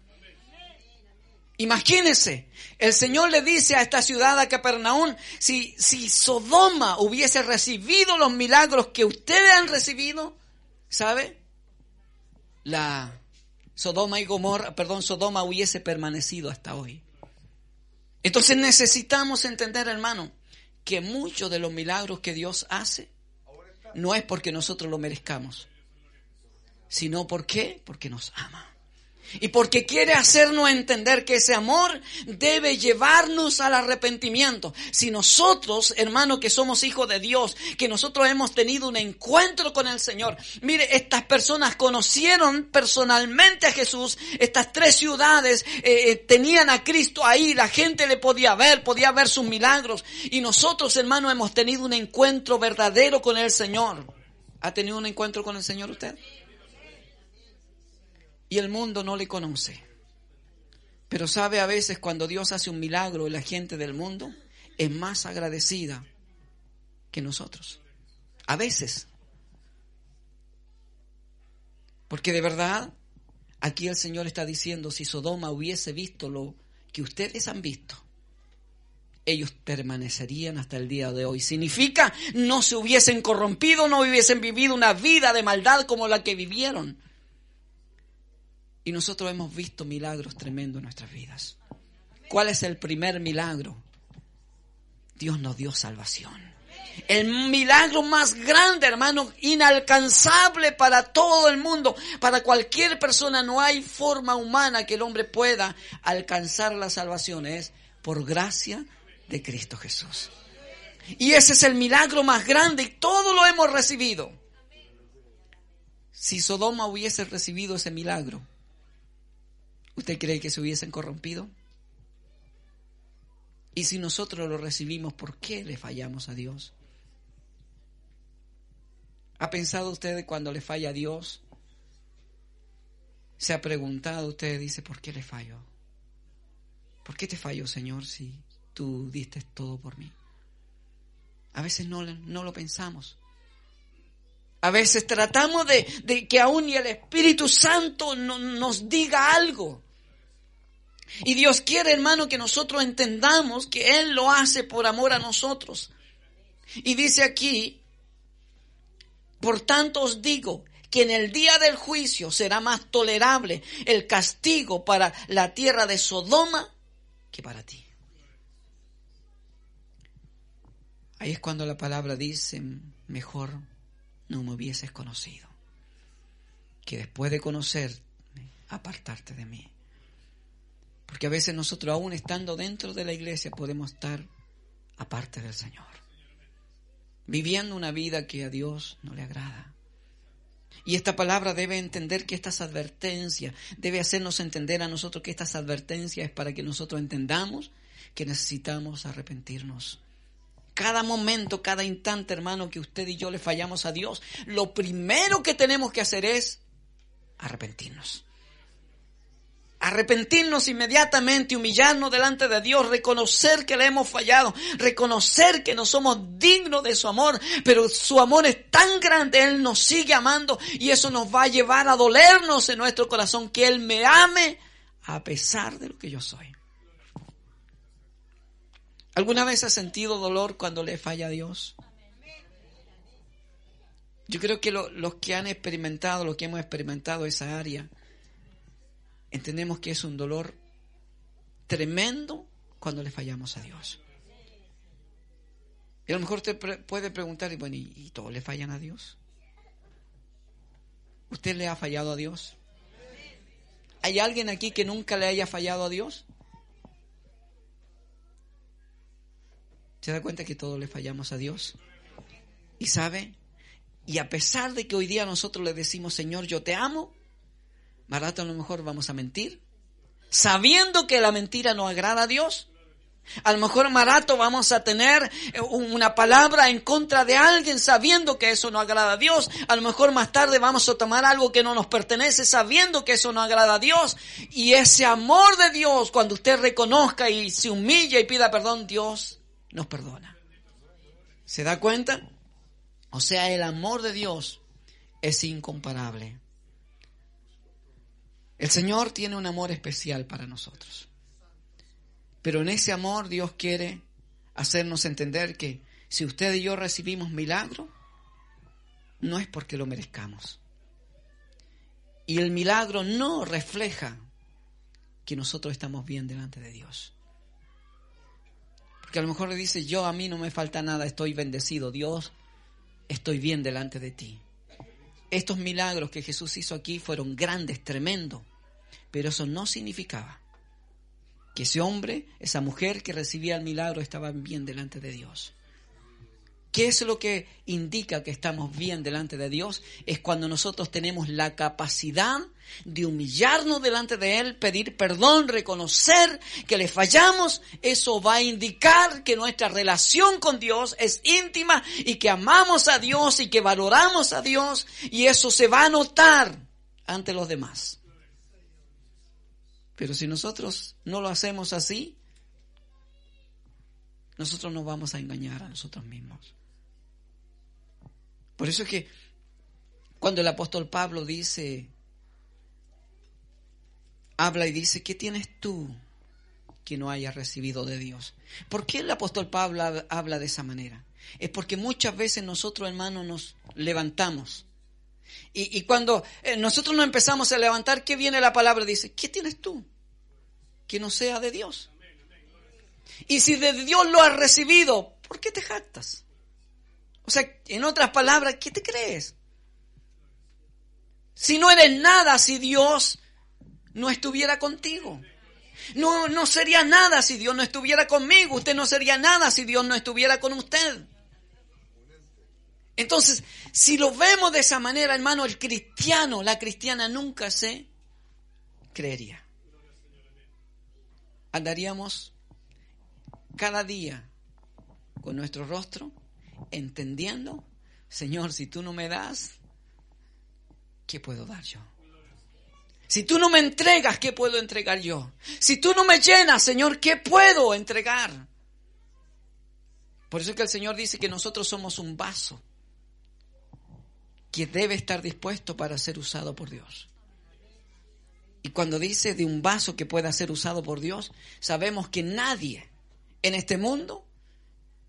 Speaker 2: Imagínense, el Señor le dice a esta ciudad, a Capernaum, si, si Sodoma hubiese recibido los milagros que ustedes han recibido, ¿sabe? La Sodoma y Gomorra, perdón, Sodoma hubiese permanecido hasta hoy. Entonces necesitamos entender, hermano, que muchos de los milagros que Dios hace no es porque nosotros lo merezcamos, sino porque porque nos ama. Y porque quiere hacernos entender que ese amor debe llevarnos al arrepentimiento. Si nosotros, hermanos, que somos hijos de Dios, que nosotros hemos tenido un encuentro con el Señor, mire, estas personas conocieron personalmente a Jesús, estas tres ciudades eh, eh, tenían a Cristo ahí, la gente le podía ver, podía ver sus milagros. Y nosotros, hermanos, hemos tenido un encuentro verdadero con el Señor. ¿Ha tenido un encuentro con el Señor usted? Y el mundo no le conoce. Pero sabe a veces cuando Dios hace un milagro y la gente del mundo es más agradecida que nosotros. A veces. Porque de verdad, aquí el Señor está diciendo, si Sodoma hubiese visto lo que ustedes han visto, ellos permanecerían hasta el día de hoy. Significa, no se hubiesen corrompido, no hubiesen vivido una vida de maldad como la que vivieron. Y nosotros hemos visto milagros tremendos en nuestras vidas. ¿Cuál es el primer milagro? Dios nos dio salvación. El milagro más grande, hermano, inalcanzable para todo el mundo, para cualquier persona. No hay forma humana que el hombre pueda alcanzar la salvación. Es por gracia de Cristo Jesús. Y ese es el milagro más grande y todo lo hemos recibido. Si Sodoma hubiese recibido ese milagro, ¿Usted cree que se hubiesen corrompido? Y si nosotros lo recibimos, ¿por qué le fallamos a Dios? ¿Ha pensado usted cuando le falla a Dios? ¿Se ha preguntado usted, dice, ¿por qué le fallo? ¿Por qué te fallo, Señor, si tú diste todo por mí? A veces no, no lo pensamos. A veces tratamos de, que aún y el Espíritu Santo nos diga algo. Y Dios quiere, hermano, que nosotros entendamos que Él lo hace por amor a nosotros. Y dice aquí, por tanto os digo que en el día del juicio será más tolerable el castigo para la tierra de Sodoma que para ti. Ahí es cuando la palabra dice, mejor no me hubieses conocido, que después de conocerme, apartarte de mí. Porque a veces nosotros aún estando dentro de la iglesia podemos estar aparte del Señor. Viviendo una vida que a Dios no le agrada. Y esta palabra debe entender que estas advertencias, debe hacernos entender a nosotros que estas advertencias es para que nosotros entendamos que necesitamos arrepentirnos. Cada momento, cada instante, hermano, que usted y yo le fallamos a Dios, lo primero que tenemos que hacer es arrepentirnos arrepentirnos inmediatamente, humillarnos delante de Dios, reconocer que le hemos fallado, reconocer que no somos dignos de su amor, pero su amor es tan grande, Él nos sigue amando y eso nos va a llevar a dolernos en nuestro corazón, que Él me ame a pesar de lo que yo soy. ¿Alguna vez ha sentido dolor cuando le falla a Dios? Yo creo que los que han experimentado, los que hemos experimentado esa área, entendemos que es un dolor tremendo cuando le fallamos a Dios. Y a lo mejor usted puede preguntar, y bueno, ¿y, todos le fallan a Dios? ¿Usted le ha fallado a Dios? ¿Hay alguien aquí que nunca le haya fallado a Dios? ¿Se da cuenta que todos le fallamos a Dios? ¿Y sabe? Y a pesar de que hoy día nosotros le decimos, Señor, yo te amo, más rato a lo mejor vamos a mentir, sabiendo que la mentira no agrada a Dios. A lo mejor Marato vamos a tener eh, una palabra en contra de alguien sabiendo que eso no agrada a Dios. A lo mejor más tarde vamos a tomar algo que no nos pertenece sabiendo que eso no agrada a Dios. Y ese amor de Dios, cuando usted reconozca y se humilla y pida perdón, Dios nos perdona. ¿Se da cuenta? O sea, el amor de Dios es incomparable. El Señor tiene un amor especial para nosotros. Pero en ese amor Dios quiere hacernos entender que si usted y yo recibimos milagro, no es porque lo merezcamos. Y el milagro no refleja que nosotros estamos bien delante de Dios. Porque a lo mejor le dice, yo a mí no me falta nada, estoy bendecido, Dios, estoy bien delante de ti. Estos milagros que Jesús hizo aquí fueron grandes, tremendos, pero eso no significaba que ese hombre, esa mujer que recibía el milagro estaban bien delante de Dios. ¿Qué es lo que indica que estamos bien delante de Dios? Es cuando nosotros tenemos la capacidad de humillarnos delante de Él, pedir perdón, reconocer que le fallamos. Eso va a indicar que nuestra relación con Dios es íntima y que amamos a Dios y que valoramos a Dios y eso se va a notar ante los demás. Pero si nosotros no lo hacemos así, nosotros nos vamos a engañar a nosotros mismos. Por eso es que cuando el apóstol Pablo dice, habla y dice, ¿qué tienes tú que no hayas recibido de Dios? ¿Por qué el apóstol Pablo habla de esa manera? Es porque muchas veces nosotros, hermanos, nos levantamos. Y, cuando eh, nosotros nos empezamos a levantar, ¿qué viene la palabra? Dice, ¿qué tienes tú que no sea de Dios? Y si de Dios lo has recibido, ¿por qué te jactas? O sea, en otras palabras, ¿qué te crees? Si no eres nada si Dios no estuviera contigo. No, no sería nada si Dios no estuviera conmigo. Usted no sería nada si Dios no estuviera con usted. Entonces, si lo vemos de esa manera, hermano, el cristiano, la cristiana nunca se creería. Andaríamos cada día con nuestro rostro entendiendo, Señor, si tú no me das, ¿qué puedo dar yo? Si tú no me entregas, ¿qué puedo entregar yo? Si tú no me llenas, Señor, ¿qué puedo entregar? Por eso es que el Señor dice que nosotros somos un vaso que debe estar dispuesto para ser usado por Dios. Y cuando dice de un vaso que pueda ser usado por Dios, sabemos que nadie en este mundo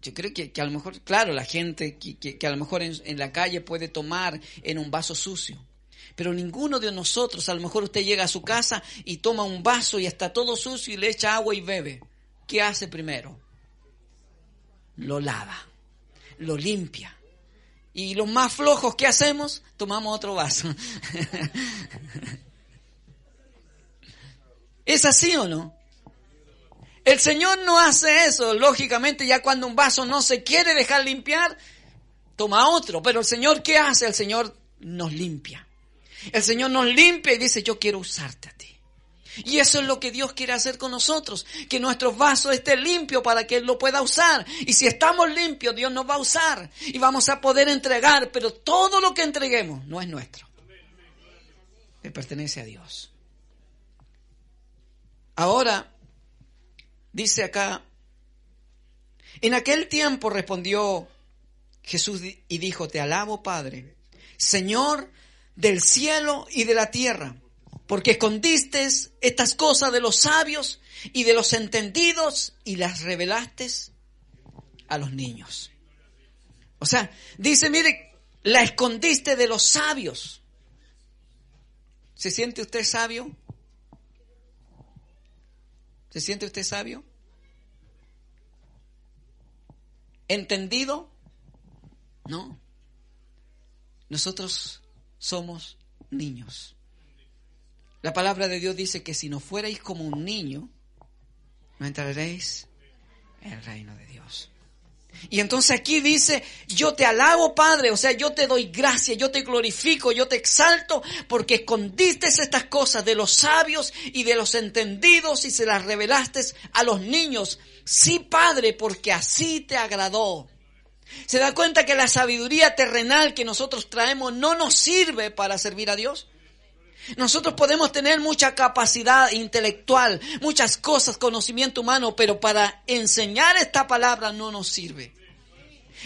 Speaker 2: yo creo que, a lo mejor, claro, la gente que, a lo mejor en, la calle puede tomar en un vaso sucio. Pero ninguno de nosotros, a lo mejor usted llega a su casa y toma un vaso y está todo sucio y le echa agua y bebe. ¿Qué hace primero? Lo lava, lo limpia. Y los más flojos, ¿qué hacemos? Tomamos otro vaso. *laughs* ¿Es así o no? El Señor no hace eso. Lógicamente, ya cuando un vaso no se quiere dejar limpiar, toma otro. Pero el Señor, ¿qué hace? El Señor nos limpia. El Señor nos limpia y dice, yo quiero usarte a ti. Y eso es lo que Dios quiere hacer con nosotros, que nuestro vaso esté limpio para que Él lo pueda usar. Y si estamos limpios, Dios nos va a usar y vamos a poder entregar, pero todo lo que entreguemos no es nuestro. Le pertenece a Dios. Ahora, Dice acá, en aquel tiempo respondió Jesús y dijo, te alabo Padre, Señor del cielo y de la tierra, porque escondiste estas cosas de los sabios y de los entendidos y las revelaste a los niños. O sea, dice, mire, la escondiste de los sabios. ¿Se siente usted sabio? ¿Se siente usted sabio? ¿Entendido? No. Nosotros somos niños. La palabra de Dios dice que si no fuerais como un niño, no entraréis en el reino de Dios. Y entonces aquí dice, yo te alabo Padre, o sea, yo te doy gracia, yo te glorifico, yo te exalto, porque escondiste estas cosas de los sabios y de los entendidos y se las revelaste a los niños. Sí, Padre, porque así te agradó. ¿Se da cuenta que la sabiduría terrenal que nosotros traemos no nos sirve para servir a Dios? Nosotros podemos tener mucha capacidad intelectual, muchas cosas, conocimiento humano, pero para enseñar esta palabra no nos sirve.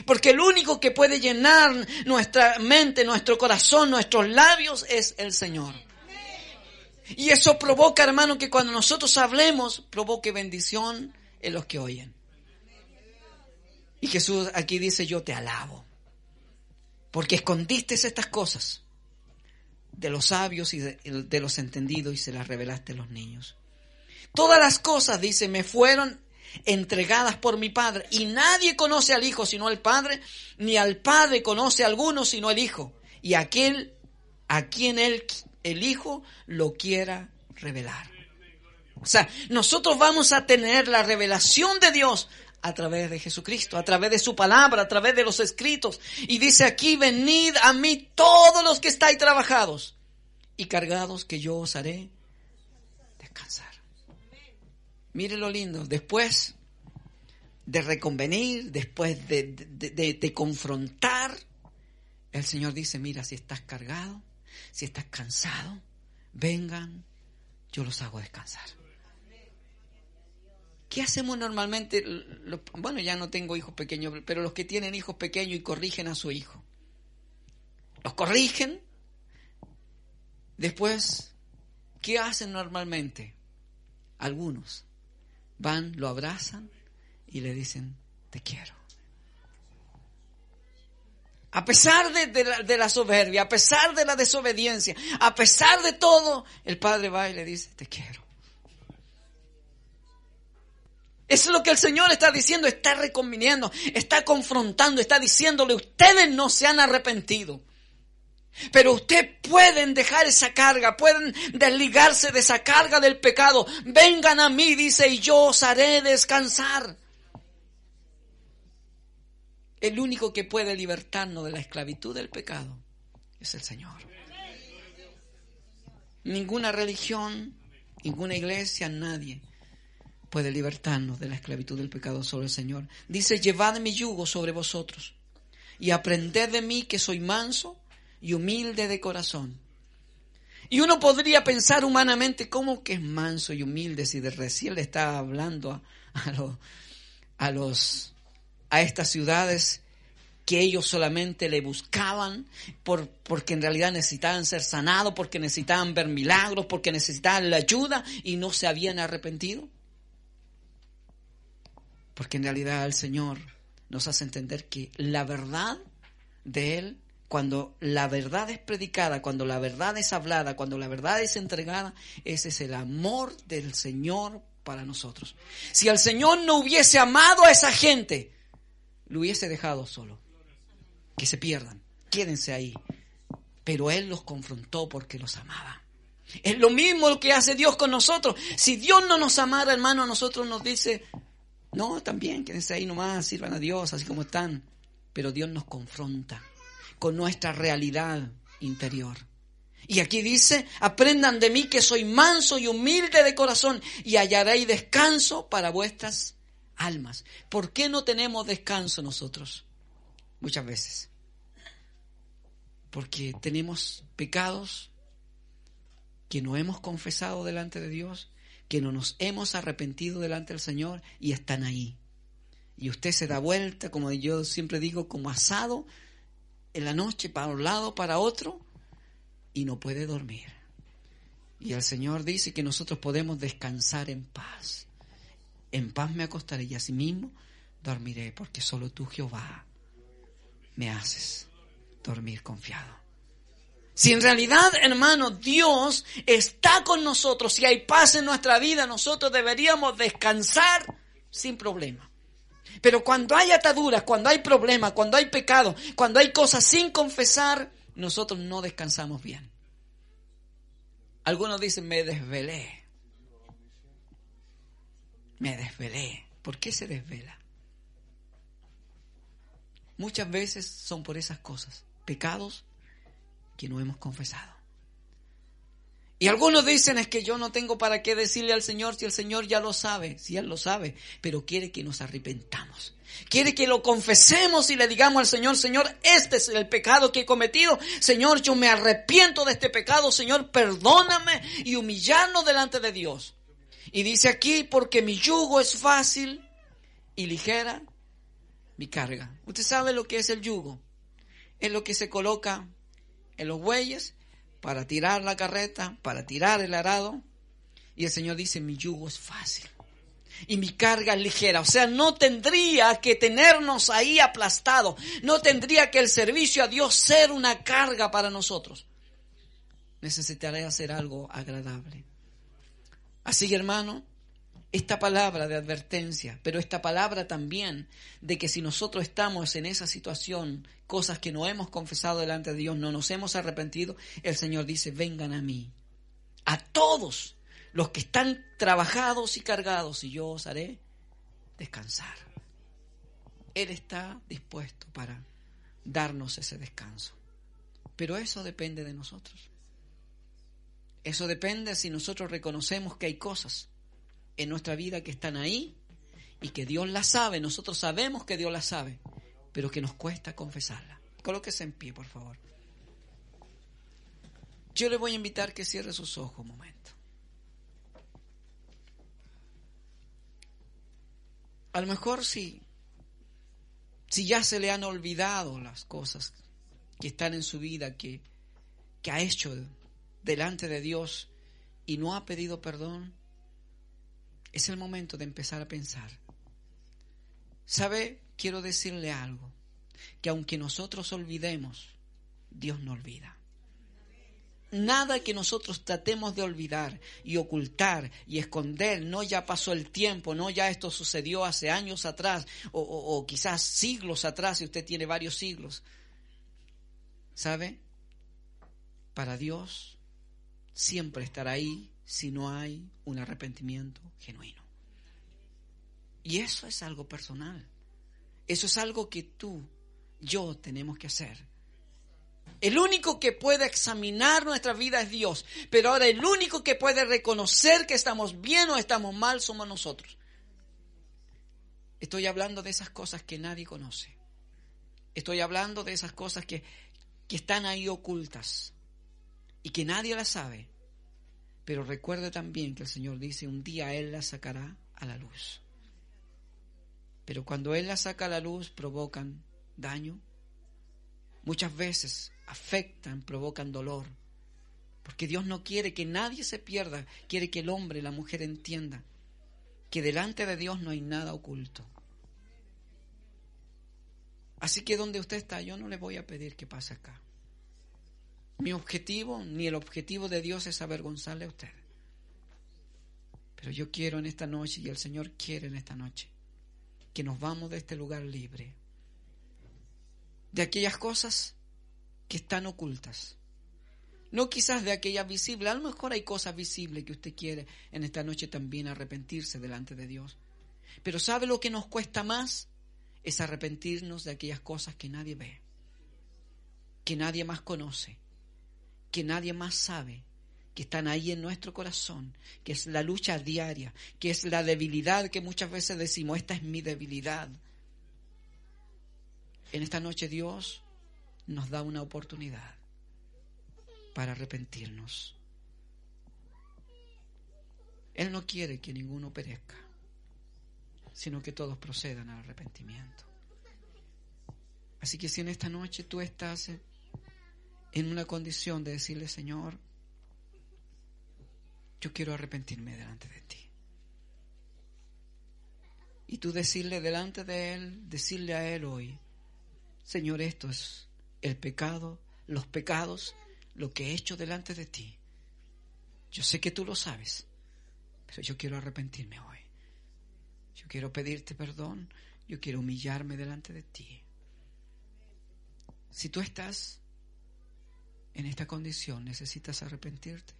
Speaker 2: Porque el único que puede llenar nuestra mente, nuestro corazón, nuestros labios es el Señor. Y eso provoca, hermano, que cuando nosotros hablemos, provoque bendición en los que oyen. Y Jesús aquí dice, yo te alabo. Porque escondiste estas cosas de los sabios y de, los entendidos y se las revelaste a los niños. Todas las cosas, dice, me fueron entregadas por mi Padre y nadie conoce al Hijo sino al Padre, ni al Padre conoce a alguno sino al Hijo y aquel a quien él, el Hijo lo quiera revelar. O sea, nosotros vamos a tener la revelación de Dios a través de Jesucristo, a través de su palabra, a través de los escritos. Y dice aquí, venid a mí todos los que estáis trabajados y cargados, que yo os haré descansar. Mire lo lindo, después de reconvenir, después de, de confrontar, el Señor dice, mira, si estás cargado, si estás cansado, vengan, yo los hago descansar. ¿Qué hacemos normalmente? Bueno, ya no tengo hijos pequeños, pero los que tienen hijos pequeños y corrigen a su hijo. Los corrigen. Después, ¿qué hacen normalmente? Algunos van, lo abrazan y le dicen, te quiero. A pesar de, la, soberbia, a pesar de la desobediencia, a pesar de todo, el padre va y le dice, te quiero. Eso es lo que el Señor está diciendo, está reconviniendo, está confrontando, está diciéndole, ustedes no se han arrepentido. Pero ustedes pueden dejar esa carga, pueden desligarse de esa carga del pecado. Vengan a mí, dice, y yo os haré descansar. El único que puede libertarnos de la esclavitud del pecado es el Señor. Ninguna religión, ninguna iglesia, nadie puede libertarnos de la esclavitud del pecado sobre el Señor. Dice, llevad mi yugo sobre vosotros y aprended de mí que soy manso y humilde de corazón. Y uno podría pensar humanamente, ¿cómo que es manso y humilde si de recién le está hablando a, a, los, a estas ciudades que ellos solamente le buscaban por, porque en realidad necesitaban ser sanados, porque necesitaban ver milagros, porque necesitaban la ayuda y no se habían arrepentido? Porque en realidad el Señor nos hace entender que la verdad de Él, cuando la verdad es predicada, cuando la verdad es hablada, cuando la verdad es entregada, ese es el amor del Señor para nosotros. Si el Señor no hubiese amado a esa gente, lo hubiese dejado solo. Que se pierdan, quédense ahí. Pero Él los confrontó porque los amaba. Es lo mismo que hace Dios con nosotros. Si Dios no nos amara, hermano, a nosotros nos dice, no, también, quédense ahí nomás, sirvan a Dios así como están. Pero Dios nos confronta con nuestra realidad interior. Y aquí dice, aprendan de mí que soy manso y humilde de corazón y hallaréis descanso para vuestras almas. ¿Por qué no tenemos descanso nosotros? Muchas veces. Porque tenemos pecados que no hemos confesado delante de Dios que no nos hemos arrepentido delante del Señor y están ahí. Y usted se da vuelta, como yo siempre digo, como asado en la noche para un lado, para otro, y no puede dormir. Y el Señor dice que nosotros podemos descansar en paz. En paz me acostaré y asimismo dormiré, porque solo tú, Jehová, me haces dormir confiado. Si en realidad, hermano, Dios está con nosotros, si hay paz en nuestra vida, nosotros deberíamos descansar sin problema. Pero cuando hay ataduras, cuando hay problemas, cuando hay pecado, cuando hay cosas sin confesar, nosotros no descansamos bien. Algunos dicen, me desvelé. Me desvelé. ¿Por qué se desvela? muchas veces son por esas cosas, pecados que no hemos confesado. Y algunos dicen es que yo no tengo para qué decirle al Señor si el Señor ya lo sabe, si Él lo sabe, pero quiere que nos arrepentamos. Quiere que lo confesemos y le digamos al Señor, Señor, este es el pecado que he cometido. Señor, yo me arrepiento de este pecado. Señor, perdóname y humillarnos delante de Dios. Y dice aquí, porque mi yugo es fácil y ligera mi carga. Usted sabe lo que es el yugo. Es lo que se coloca en los bueyes para tirar la carreta, para tirar el arado. Y el Señor dice, mi yugo es fácil y mi carga es ligera. O sea, no tendría que tenernos ahí aplastados. No tendría que el servicio a Dios ser una carga para nosotros. Necesitaré hacer algo agradable. Así, hermano, esta palabra de advertencia, pero esta palabra también de que si nosotros estamos en esa situación, cosas que no hemos confesado delante de Dios, no nos hemos arrepentido, el Señor dice, vengan a mí, a todos los que están trabajados y cargados, y yo os haré descansar. Él está dispuesto para darnos ese descanso. Pero eso depende de nosotros. Eso depende si nosotros reconocemos que hay cosas en nuestra vida que están ahí y que Dios las sabe, nosotros sabemos que Dios las sabe, pero que nos cuesta confesarla. Colóquese en pie, por favor. Yo le voy a invitar que cierre sus ojos un momento. A lo mejor si, si ya se le han olvidado las cosas que están en su vida, que, que ha hecho delante de Dios y no ha pedido perdón, es el momento de empezar a pensar. ¿Sabe? Quiero decirle algo, que aunque nosotros olvidemos, Dios no olvida. Nada que nosotros tratemos de olvidar y ocultar y esconder, no ya pasó el tiempo, no ya esto sucedió hace años atrás o, o quizás siglos atrás si usted tiene varios siglos. ¿Sabe? Para Dios siempre estará ahí si no hay un arrepentimiento genuino. Y eso es algo personal. Eso es algo que tú, yo tenemos que hacer. El único que puede examinar nuestra vida es Dios. Pero ahora el único que puede reconocer que estamos bien o estamos mal somos nosotros. Estoy hablando de esas cosas que nadie conoce. Estoy hablando de esas cosas que, que están ahí ocultas y que nadie las sabe. Pero recuerde también que el Señor dice, un día Él las sacará a la luz. Pero cuando Él las saca a la luz provocan daño. Muchas veces afectan, provocan dolor. Porque Dios no quiere que nadie se pierda, quiere que el hombre, la mujer entienda que delante de Dios no hay nada oculto. Así que donde usted está, yo no le voy a pedir que pase acá. Mi objetivo, ni el objetivo de Dios es avergonzarle a usted. Pero yo quiero en esta noche, y el Señor quiere en esta noche, que nos vamos de este lugar libre. De aquellas cosas que están ocultas. No quizás de aquellas visibles, a lo mejor hay cosas visibles que usted quiere en esta noche también arrepentirse delante de Dios. Pero ¿sabe lo que nos cuesta más? Es arrepentirnos de aquellas cosas que nadie ve, que nadie más conoce, que nadie más sabe, que están ahí en nuestro corazón, que es la lucha diaria, que es la debilidad que muchas veces decimos, esta es mi debilidad. En esta noche Dios nos da una oportunidad para arrepentirnos. Él no quiere que ninguno perezca, sino que todos procedan al arrepentimiento. Así que si en esta noche tú estás en una condición de decirle, Señor, yo quiero arrepentirme delante de ti. Y tú decirle delante de Él, decirle a Él hoy, Señor, esto es el pecado, los pecados, lo que he hecho delante de ti. Yo sé que tú lo sabes, pero yo quiero arrepentirme hoy. Yo quiero pedirte perdón, yo quiero humillarme delante de ti. Si tú estás en esta condición, necesitas arrepentirte.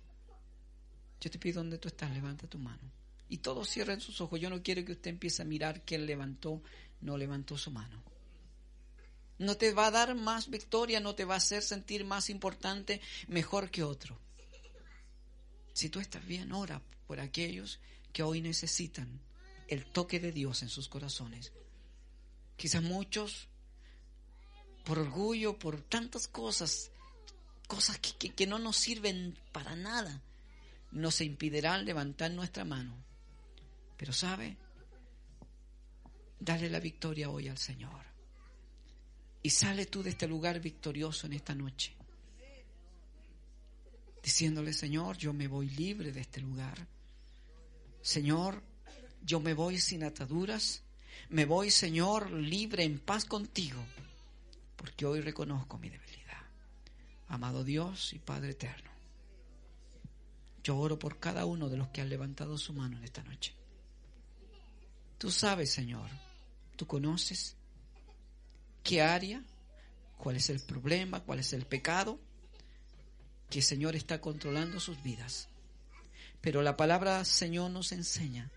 Speaker 2: Yo te pido donde tú estás, levanta tu mano. Y todos cierren sus ojos. Yo no quiero que usted empiece a mirar que él levantó, no levantó su mano. No te va a dar más victoria, no te va a hacer sentir más importante, mejor que otro. Si tú estás bien, ora por aquellos que hoy necesitan el toque de Dios en sus corazones. Quizás muchos, por orgullo, por tantas cosas, cosas que, que no nos sirven para nada, nos impedirán levantar nuestra mano. Pero sabe, dale la victoria hoy al Señor. Y sale tú de este lugar victorioso en esta noche. Diciéndole, Señor, yo me voy libre de este lugar. Señor, yo me voy sin ataduras. Me voy, Señor, libre, en paz contigo. Porque hoy reconozco mi debilidad. Amado Dios y Padre eterno. Yo oro por cada uno de los que han levantado su mano en esta noche. Tú sabes, Señor, tú conoces qué área, cuál es el problema, cuál es el pecado que Señor está controlando sus vidas. Pero la palabra Señor nos enseña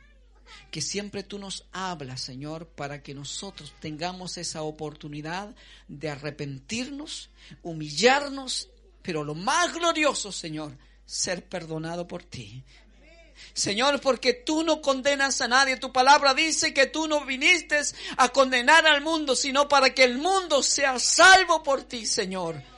Speaker 2: que siempre tú nos hablas, Señor, para que nosotros tengamos esa oportunidad de arrepentirnos, humillarnos, pero lo más glorioso, Señor, ser perdonado por ti. Señor, porque tú no condenas a nadie. Tu palabra dice que tú no viniste a condenar al mundo, sino para que el mundo sea salvo por ti, Señor.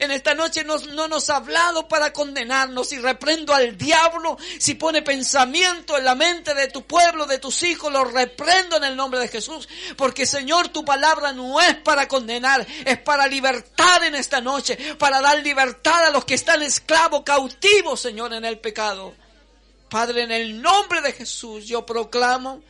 Speaker 2: En esta noche no nos ha hablado para condenarnos y reprendo al diablo si pone pensamiento en la mente de tu pueblo, de tus hijos, lo reprendo en el nombre de Jesús. Porque Señor, tu palabra no es para condenar, es para libertar en esta noche, para dar libertad a los que están esclavos, cautivos, Señor, en el pecado. Padre, en el nombre de Jesús yo proclamo,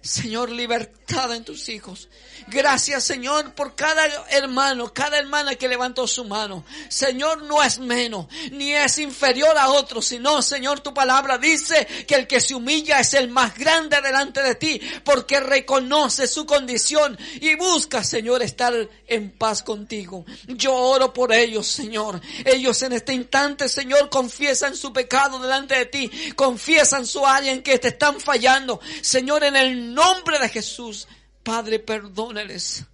Speaker 2: Señor, libertad en tus hijos. Gracias, Señor, por cada hermano, cada hermana que levantó su mano. Señor, no es menos, ni es inferior a otro, sino, Señor, tu palabra dice que el que se humilla es el más grande delante de ti, porque reconoce su condición y busca, Señor, estar en paz contigo. Yo oro por ellos, Señor. Ellos en este instante, Señor, confiesan su pecado delante de ti, confiesan su área en que te están fallando. Señor, en el nombre de Jesús, Padre, perdónales.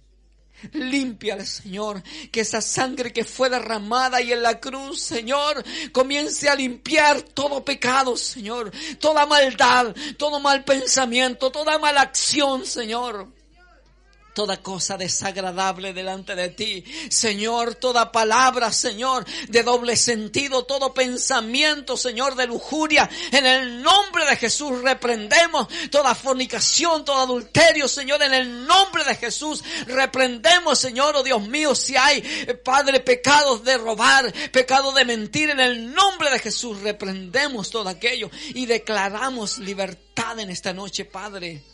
Speaker 2: Límpiales, Señor, que esa sangre que fue derramada y en la cruz, Señor, comience a limpiar todo pecado, Señor, toda maldad, todo mal pensamiento, toda mala acción, Señor toda cosa desagradable delante de ti. Señor, toda palabra, Señor, de doble sentido, todo pensamiento, Señor, de lujuria. En el nombre de Jesús reprendemos toda fornicación, todo adulterio, Señor, en el nombre de Jesús reprendemos, Señor, oh Dios mío, si hay, eh, Padre, pecados de robar, pecado de mentir, en el nombre de Jesús reprendemos todo aquello y declaramos libertad en esta noche, Padre.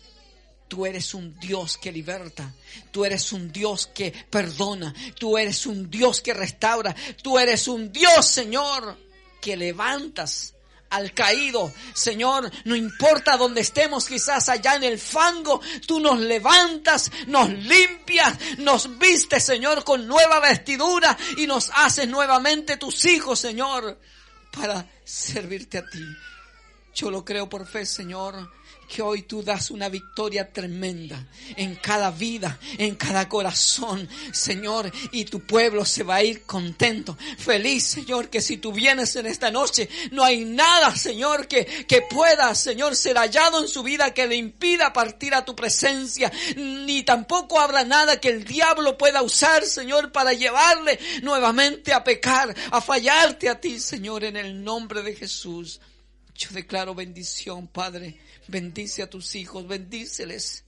Speaker 2: Tú eres un Dios que liberta. Tú eres un Dios que perdona. Tú eres un Dios que restaura. Tú eres un Dios, Señor, que levantas al caído. Señor, no importa dónde estemos, quizás allá en el fango, tú nos levantas, nos limpias, nos vistes, Señor, con nueva vestidura y nos haces nuevamente tus hijos, Señor, para servirte a ti. Yo lo creo por fe, Señor que hoy tú das una victoria tremenda en cada vida, en cada corazón, Señor, y tu pueblo se va a ir contento, feliz, Señor, que si tú vienes en esta noche, no hay nada, Señor, que, que pueda, Señor, ser hallado en su vida que le impida partir a tu presencia, ni tampoco habrá nada que el diablo pueda usar, Señor, para llevarle nuevamente a pecar, a fallarte a ti, Señor, en el nombre de Jesús. Yo declaro bendición, Padre. Bendice a tus hijos, bendíceles.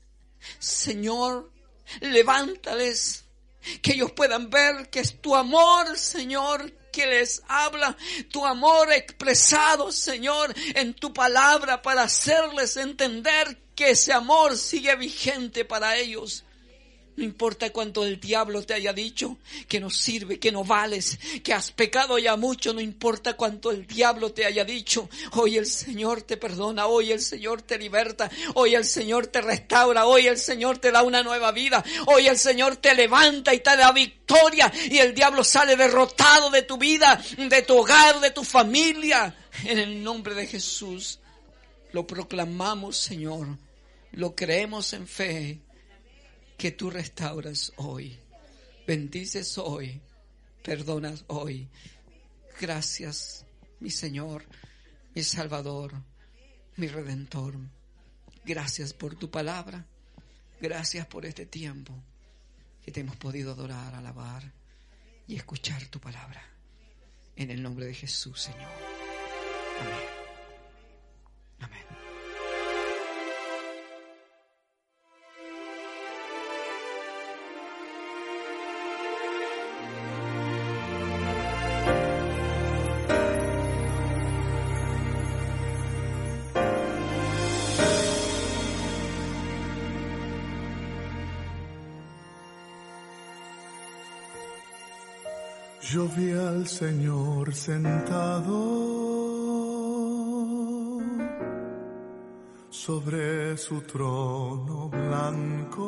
Speaker 2: Señor, levántales. Que ellos puedan ver que es tu amor, Señor, que les habla, tu amor expresado, Señor, en tu palabra para hacerles entender que ese amor sigue vigente para ellos. No importa cuánto el diablo te haya dicho que no sirve, que no vales, que has pecado ya mucho, no importa cuánto el diablo te haya dicho. Hoy el Señor te perdona, hoy el Señor te liberta, hoy el Señor te restaura, hoy el Señor te da una nueva vida, hoy el Señor te levanta y te da victoria y el diablo sale derrotado de tu vida, de tu hogar, de tu familia. En el nombre de Jesús lo proclamamos, Señor, lo creemos en fe que tú restauras hoy. bendices hoy, perdonas hoy. Gracias, mi Señor, mi Salvador, mi Redentor. Gracias por tu palabra. Gracias por este tiempo que te hemos podido adorar, alabar y escuchar tu palabra. En el nombre de Jesús, Señor. Amén. Amén.
Speaker 3: Señor sentado sobre su trono blanco.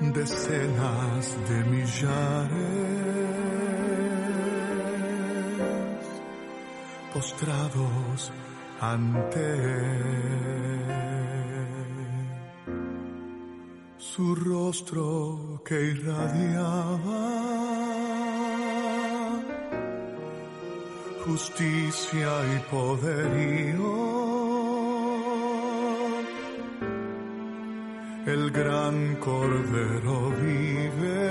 Speaker 3: Decenas de millares postrados ante él. Su rostro que irradiaba justicia y poderío. El gran cordero vive.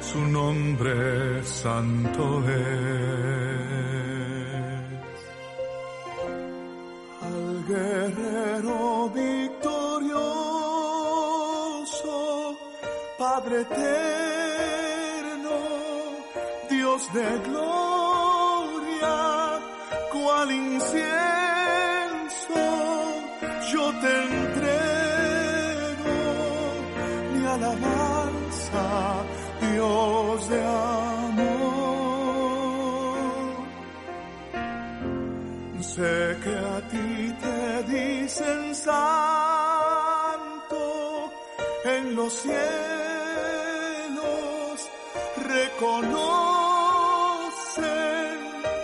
Speaker 3: Su nombre santo es. Eterno, Dios de gloria, cual incienso, yo te entrego mi alabanza, Dios de amor. Sé que a ti te dicen santo en los cielos, reconocen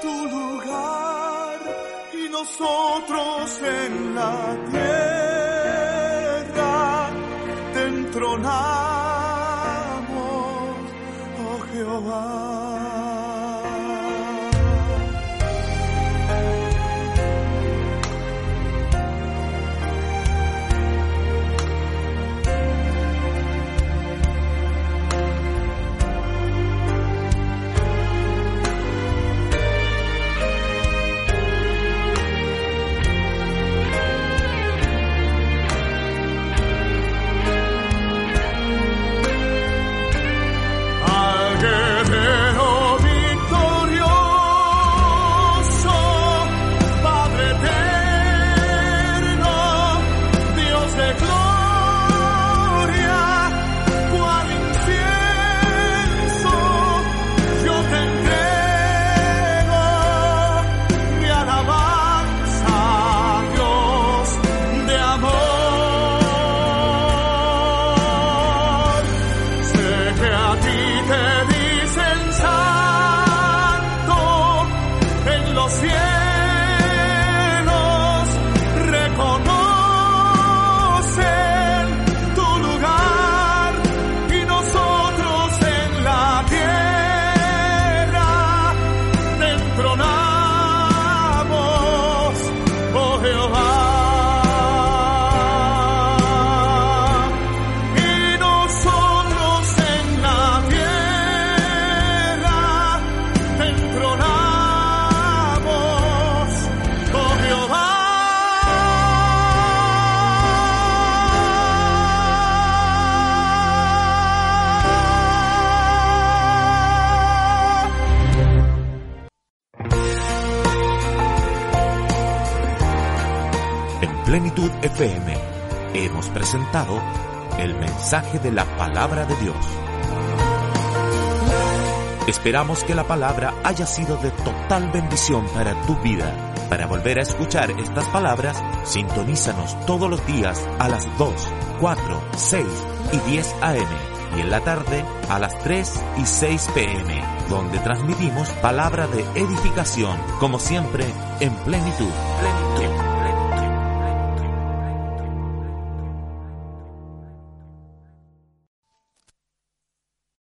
Speaker 3: tu lugar y nosotros en la tierra te entronamos, oh Jehová.
Speaker 1: Mensaje de la palabra de Dios. Esperamos que la palabra haya sido de total bendición para tu vida. Para volver a escuchar estas palabras, sintonízanos todos los días a las 2, 4, 6 y 10 AM y en la tarde a las 3 y 6 PM, donde transmitimos palabra de edificación, como siempre, en plenitud. plenitud.